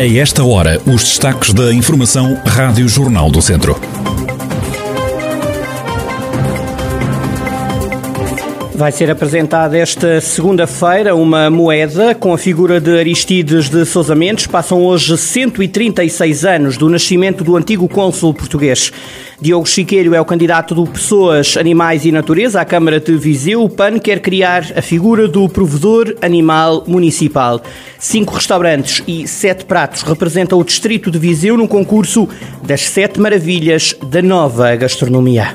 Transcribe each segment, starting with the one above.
A esta hora, os destaques da Informação Rádio Jornal do Centro. Vai ser apresentada esta segunda-feira uma moeda com a figura de Aristides de Sousa Mendes. Passam hoje 136 anos do nascimento do antigo cônsul português. Diogo Chiqueiro é o candidato do Pessoas, Animais e Natureza à Câmara de Viseu. O PAN quer criar a figura do provedor animal municipal. Cinco restaurantes e sete pratos representam o distrito de Viseu no concurso das Sete Maravilhas da Nova Gastronomia.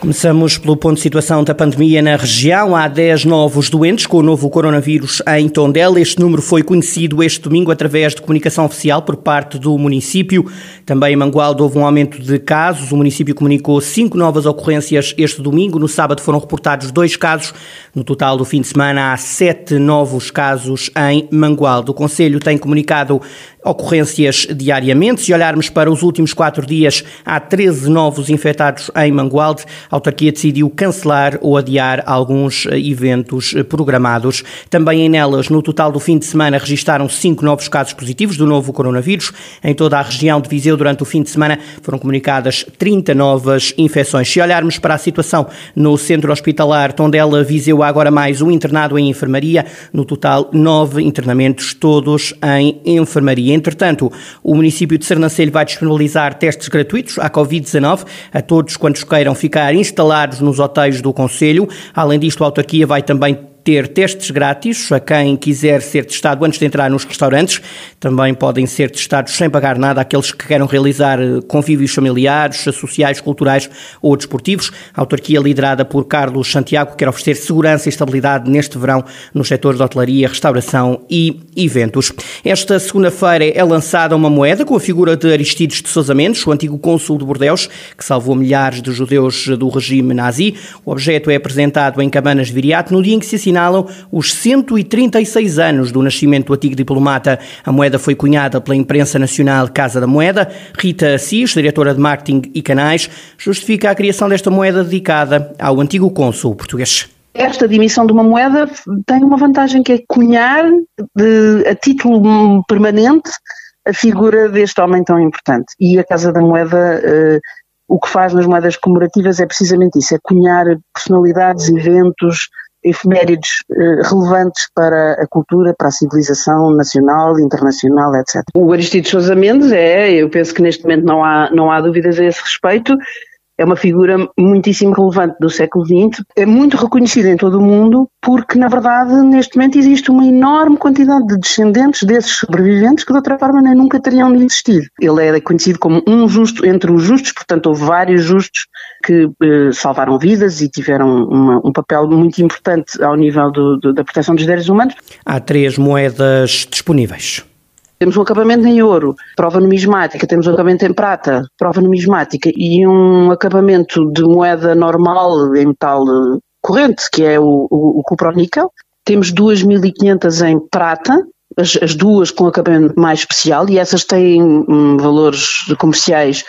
Começamos pelo ponto de situação da pandemia na região. Há 10 novos doentes com o novo coronavírus em Tondela. Este número foi conhecido este domingo através de comunicação oficial por parte do município. Também em Mangualde houve um aumento de casos. O município comunicou cinco novas ocorrências este domingo. No sábado foram reportados dois casos. No total do fim de semana há sete novos casos em Mangualde. O Conselho tem comunicado ocorrências diariamente. Se olharmos para os últimos quatro dias, há 13 novos infectados em Mangualde. A autarquia decidiu cancelar ou adiar alguns eh, eventos eh, programados. Também em Nelas, no total do fim de semana, registaram cinco novos casos positivos do novo coronavírus. Em toda a região de Viseu, durante o fim de semana, foram comunicadas 30 novas infecções. Se olharmos para a situação no centro hospitalar Tondela, Viseu, há agora mais um internado em enfermaria. No total, nove internamentos, todos em enfermaria. Entretanto, o município de Sernancelho vai disponibilizar testes gratuitos à Covid-19 a todos quantos queiram ficar instalados nos hotéis do Conselho. Além disto, a autarquia vai também ter testes grátis a quem quiser ser testado antes de entrar nos restaurantes. Também podem ser testados sem pagar nada aqueles que queiram realizar eh, convívios familiares, sociais, culturais ou desportivos. A autarquia liderada por Carlos Santiago quer oferecer segurança e estabilidade neste verão nos setores de hotelaria, restauração e eventos. Esta segunda-feira é lançada uma moeda com a figura de Aristides de Sousa Mendes, o antigo cônsul de Bordeus, que salvou milhares de judeus do regime nazi. O objeto é apresentado em Cabanas de Viriato no dia em que se assinalam os 136 anos do nascimento do antigo diplomata. A moeda foi cunhada pela imprensa nacional Casa da Moeda. Rita Assis, diretora de marketing e canais, justifica a criação desta moeda dedicada ao antigo cônsul português. Esta dimissão de uma moeda tem uma vantagem que é cunhar de, a título permanente a figura deste homem tão importante. E a Casa da Moeda uh, o que faz nas moedas comemorativas é precisamente isso, é cunhar personalidades, eventos, efemérides eh, relevantes para a cultura, para a civilização nacional, internacional, etc. O Aristides Sousa Mendes é, eu penso que neste momento não há, não há dúvidas a esse respeito, é uma figura muitíssimo relevante do século XX, é muito reconhecida em todo o mundo porque, na verdade, neste momento existe uma enorme quantidade de descendentes desses sobreviventes que de outra forma nem nunca teriam existido. Ele é conhecido como um justo entre os justos, portanto houve vários justos que eh, salvaram vidas e tiveram uma, um papel muito importante ao nível do, do, da proteção dos direitos humanos. Há três moedas disponíveis. Temos um acabamento em ouro, prova numismática, temos um acabamento em prata, prova numismática e um acabamento de moeda normal em metal eh, corrente, que é o, o, o cuproníquel. Temos 2.500 em prata, as, as, duas com acabamento mais especial e essas têm um, valores comerciais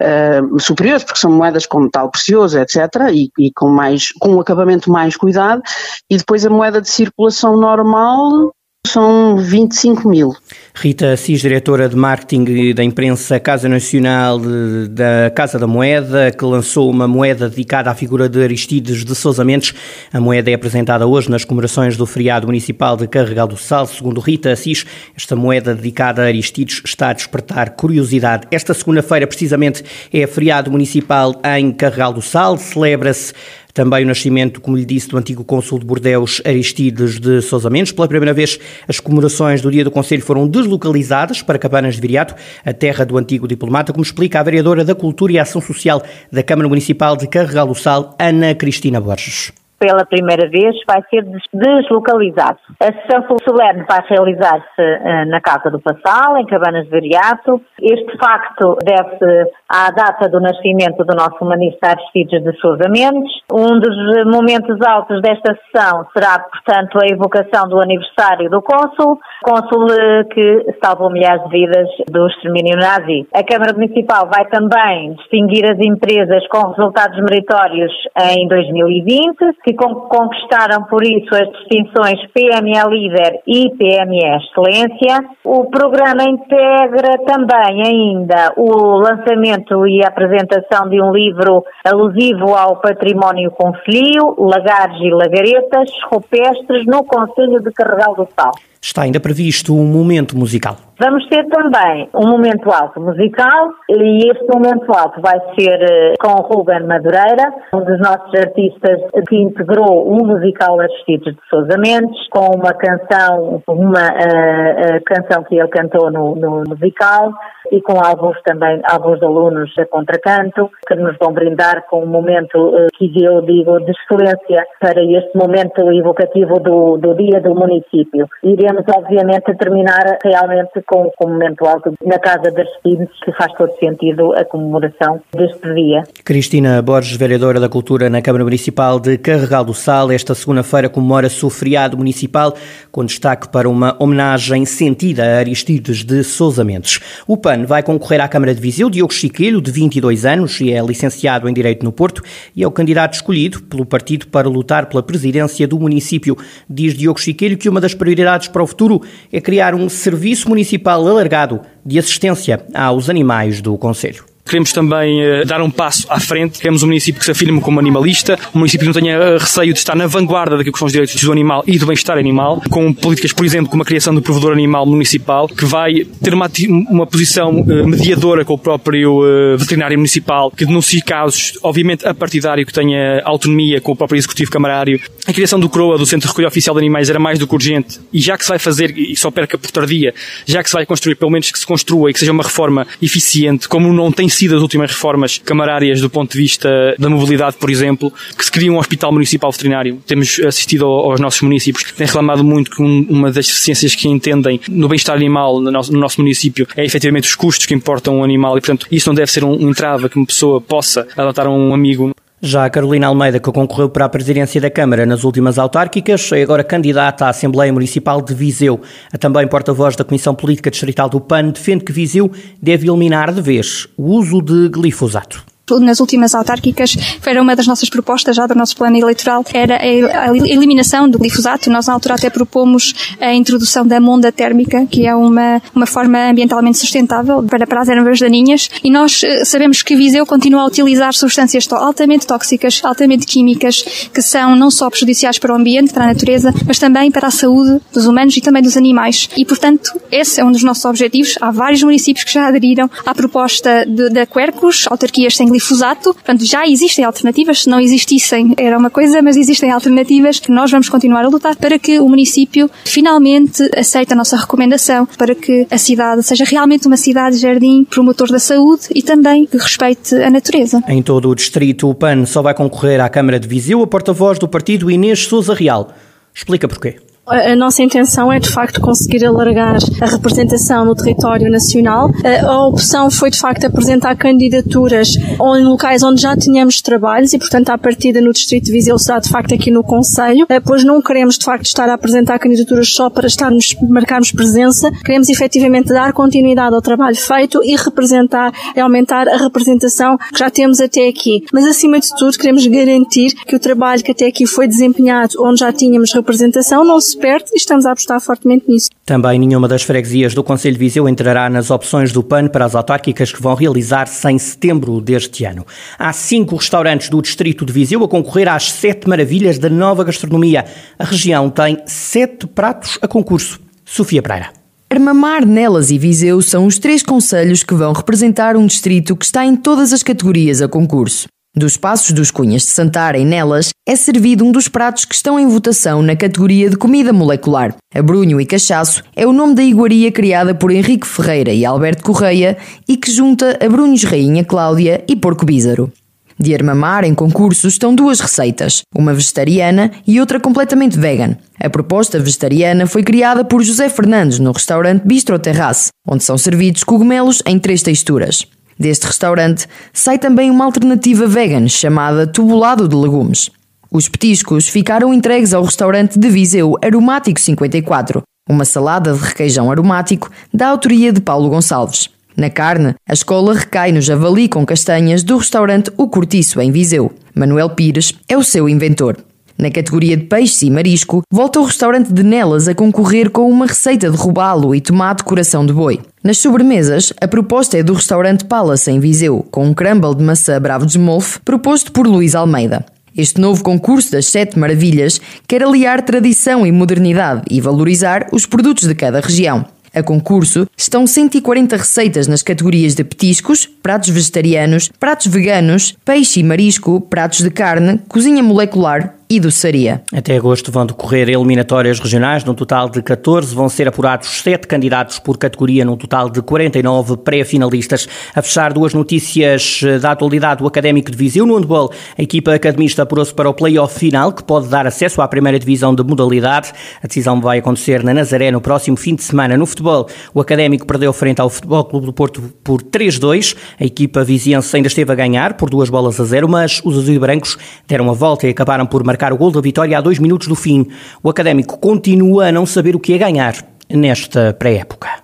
uh, superiores porque são moedas com metal precioso, etc. E, e, com mais com um acabamento mais cuidado e depois a moeda de circulação normal são 25 mil. Rita Assis, diretora de marketing da imprensa Casa Nacional da Casa da Moeda, que lançou uma moeda dedicada à figura de Aristides de Sousa Mendes. A moeda é apresentada hoje nas comemorações do feriado municipal de Carregal do Sal. Segundo Rita Assis, esta moeda dedicada a Aristides está a despertar curiosidade. Esta segunda-feira, precisamente, é feriado municipal em Carregal do Sal. Celebra-se também o nascimento, como lhe disse, do antigo cônsul de Bordeus, Aristides de Sousa Mendes. Pela primeira vez, as comemorações do Dia do Conselho foram deslocalizadas para Cabanas de Viriato, a terra do antigo diplomata, como explica a vereadora da Cultura e Ação Social da Câmara Municipal de Carregal do Sal, Ana Cristina Borges. Pela primeira vez, vai ser deslocalizado. A sessão solene vai realizar-se uh, na Casa do Passal, em Cabanas de Veriato. Este facto deve-se à data do nascimento do nosso humanista Aristides de Sousa Mendes. Um dos momentos altos desta sessão será, portanto, a evocação do aniversário do cônsul, cônsul eh, que salvou milhares de vidas do extermínio nazi. A Câmara Municipal vai também distinguir as empresas com resultados meritórios em 2020, que conquistaram por isso as distinções PME Líder e PME Excelência. O programa integra também ainda o lançamento e a apresentação de um livro alusivo ao património concelhio, lagares e lagaretas rupestres no Conselho de Carregal do Sal. Está ainda previsto um momento musical. Vamos ter também um momento alto musical e este momento alto vai ser eh, com Ruben Madureira, um dos nossos artistas que integrou um musical Aristides de Sousa Mendes, com uma canção, uma uh, uh, canção que ele cantou no, no musical e com alguns também, alguns alunos a contracanto, que nos vão brindar com um momento uh, que eu digo de excelência para este momento evocativo do, do dia do município. Iremos obviamente terminar realmente com, com um momento alto na Casa das Filhos, que faz todo sentido a comemoração deste dia. Cristina Borges, vereadora da Cultura na Câmara Municipal de Carregal do Sal, esta segunda-feira comemora-se o feriado municipal, com destaque para uma homenagem sentida a Aristides de Sousa Mendes. O PAN vai concorrer à Câmara de Viseu, Diogo Chiquilho, de 22 anos, e é licenciado em Direito no Porto, e é o candidato escolhido pelo partido para lutar pela presidência do município. Diz Diogo Chiquilho que uma das prioridades para o futuro é criar um serviço municipal alargado de assistência aos animais do Conselho. Queremos também uh, dar um passo à frente. Queremos um município que se afirme como animalista, um município que não tenha uh, receio de estar na vanguarda daquilo que são os direitos do animal e do bem-estar animal, com políticas, por exemplo, como a criação do provedor animal municipal, que vai ter uma, uma posição uh, mediadora com o próprio veterinário municipal, que denuncie casos, obviamente, a partidário, que tenha autonomia com o próprio executivo camarário. A criação do CROA, do Centro de Recolha Oficial de Animais, era mais do que urgente, e já que se vai fazer, e só perca por tardia, já que se vai construir, pelo menos que se construa e que seja uma reforma eficiente, como não tem sido as últimas reformas camarárias do ponto de vista da mobilidade, por exemplo, que se cria um hospital municipal veterinário. Temos assistido aos nossos municípios que têm reclamado muito que uma das deficiências que entendem no bem-estar animal no nosso, no nosso, município é efetivamente os custos que importam um animal e, portanto, isso não deve ser um entrave que uma pessoa possa adotar um amigo. Já a Carolina Almeida, que concorreu para a presidência da Câmara nas últimas autárquicas, é agora candidata à Assembleia Municipal de Viseu. A também porta-voz da Comissão Política Distrital do PAN defende que Viseu deve eliminar de vez o uso de glifosato nas últimas autárquicas, era uma das nossas propostas já do nosso plano eleitoral, era a eliminação do glifosato. Nós na altura até propomos a introdução da monda térmica, que é uma, uma forma ambientalmente sustentável para, para as ervas daninhas. E nós eh, sabemos que Viseu continua a utilizar substâncias altamente tóxicas, altamente químicas, que são não só prejudiciais para o ambiente, para a natureza, mas também para a saúde dos humanos e também dos animais. E, portanto, esse é um dos nossos objetivos. Há vários municípios que já aderiram à proposta da Quercus, autarquias sem glifosato. Portanto, já existem alternativas. Se não existissem, era uma coisa, mas existem alternativas que nós vamos continuar a lutar para que o município finalmente aceite a nossa recomendação para que a cidade seja realmente uma cidade-jardim promotor da saúde e também que respeite a natureza. Em todo o distrito, o PAN só vai concorrer à Câmara de Viseu a porta-voz do partido Inês Souza Real. Explica porquê. A nossa intenção é de facto conseguir alargar a representação no território nacional. A opção foi de facto apresentar candidaturas em locais onde já tínhamos trabalhos e, portanto, à partida no Distrito de Viseu será de facto aqui no Conselho, eh, pois não queremos de facto estar a apresentar candidaturas só para estarmos, marcarmos presença, queremos efetivamente dar continuidade ao trabalho feito e representar e aumentar a representação que já temos até aqui. Mas acima de tudo queremos garantir que o trabalho que até aqui foi desempenhado onde já tínhamos representação não se perto e estamos a apostar fortemente nisso. Também nenhuma das freguesias do Conselho de Viseu entrará nas opções do PAN para as autárquicas que vão realizar-se em setembro deste ano. Há cinco restaurantes do Distrito de Viseu a concorrer às sete maravilhas da nova gastronomia. A região tem sete pratos a concurso. Sofia Pereira. Armamar, Nelas e Viseu são os três conselhos que vão representar um distrito que está em todas as categorias a concurso. Dos Passos dos Cunhas de Santara e Nelas é servido um dos pratos que estão em votação na categoria de comida molecular. Abrunho e Cachaço é o nome da iguaria criada por Henrique Ferreira e Alberto Correia e que junta Abrunhos Rainha Cláudia e Porco Bízaro. De Armamar, em concurso, estão duas receitas, uma vegetariana e outra completamente vegan. A proposta vegetariana foi criada por José Fernandes no restaurante Bistro Terrace, onde são servidos cogumelos em três texturas. Deste restaurante sai também uma alternativa vegan chamada tubulado de legumes. Os petiscos ficaram entregues ao restaurante de Viseu Aromático 54, uma salada de requeijão aromático da autoria de Paulo Gonçalves. Na carne, a escola recai no javali com castanhas do restaurante O Cortiço, em Viseu. Manuel Pires é o seu inventor. Na categoria de peixe e marisco, volta o restaurante de Nelas a concorrer com uma receita de robalo e tomate coração de boi. Nas sobremesas, a proposta é do restaurante Palace em Viseu, com um crumble de maçã bravo de smolf proposto por Luís Almeida. Este novo concurso das Sete Maravilhas quer aliar tradição e modernidade e valorizar os produtos de cada região. A concurso estão 140 receitas nas categorias de petiscos, pratos vegetarianos, pratos veganos, peixe e marisco, pratos de carne, cozinha molecular e doçaria. Até agosto vão decorrer eliminatórias regionais, num total de 14. Vão ser apurados 7 candidatos por categoria, num total de 49 pré-finalistas. A fechar duas notícias eh, da atualidade do Académico de Viseu. No handball, a equipa academista apurou-se para o play-off final, que pode dar acesso à primeira divisão de modalidade. A decisão vai acontecer na Nazaré no próximo fim de semana. No futebol, o Académico perdeu frente ao Futebol Clube do Porto por 3-2. A equipa viziense ainda esteve a ganhar por duas bolas a zero, mas os azul e brancos deram a volta e acabaram por marcar o gol da vitória a dois minutos do fim. O Académico continua a não saber o que é ganhar nesta pré-época.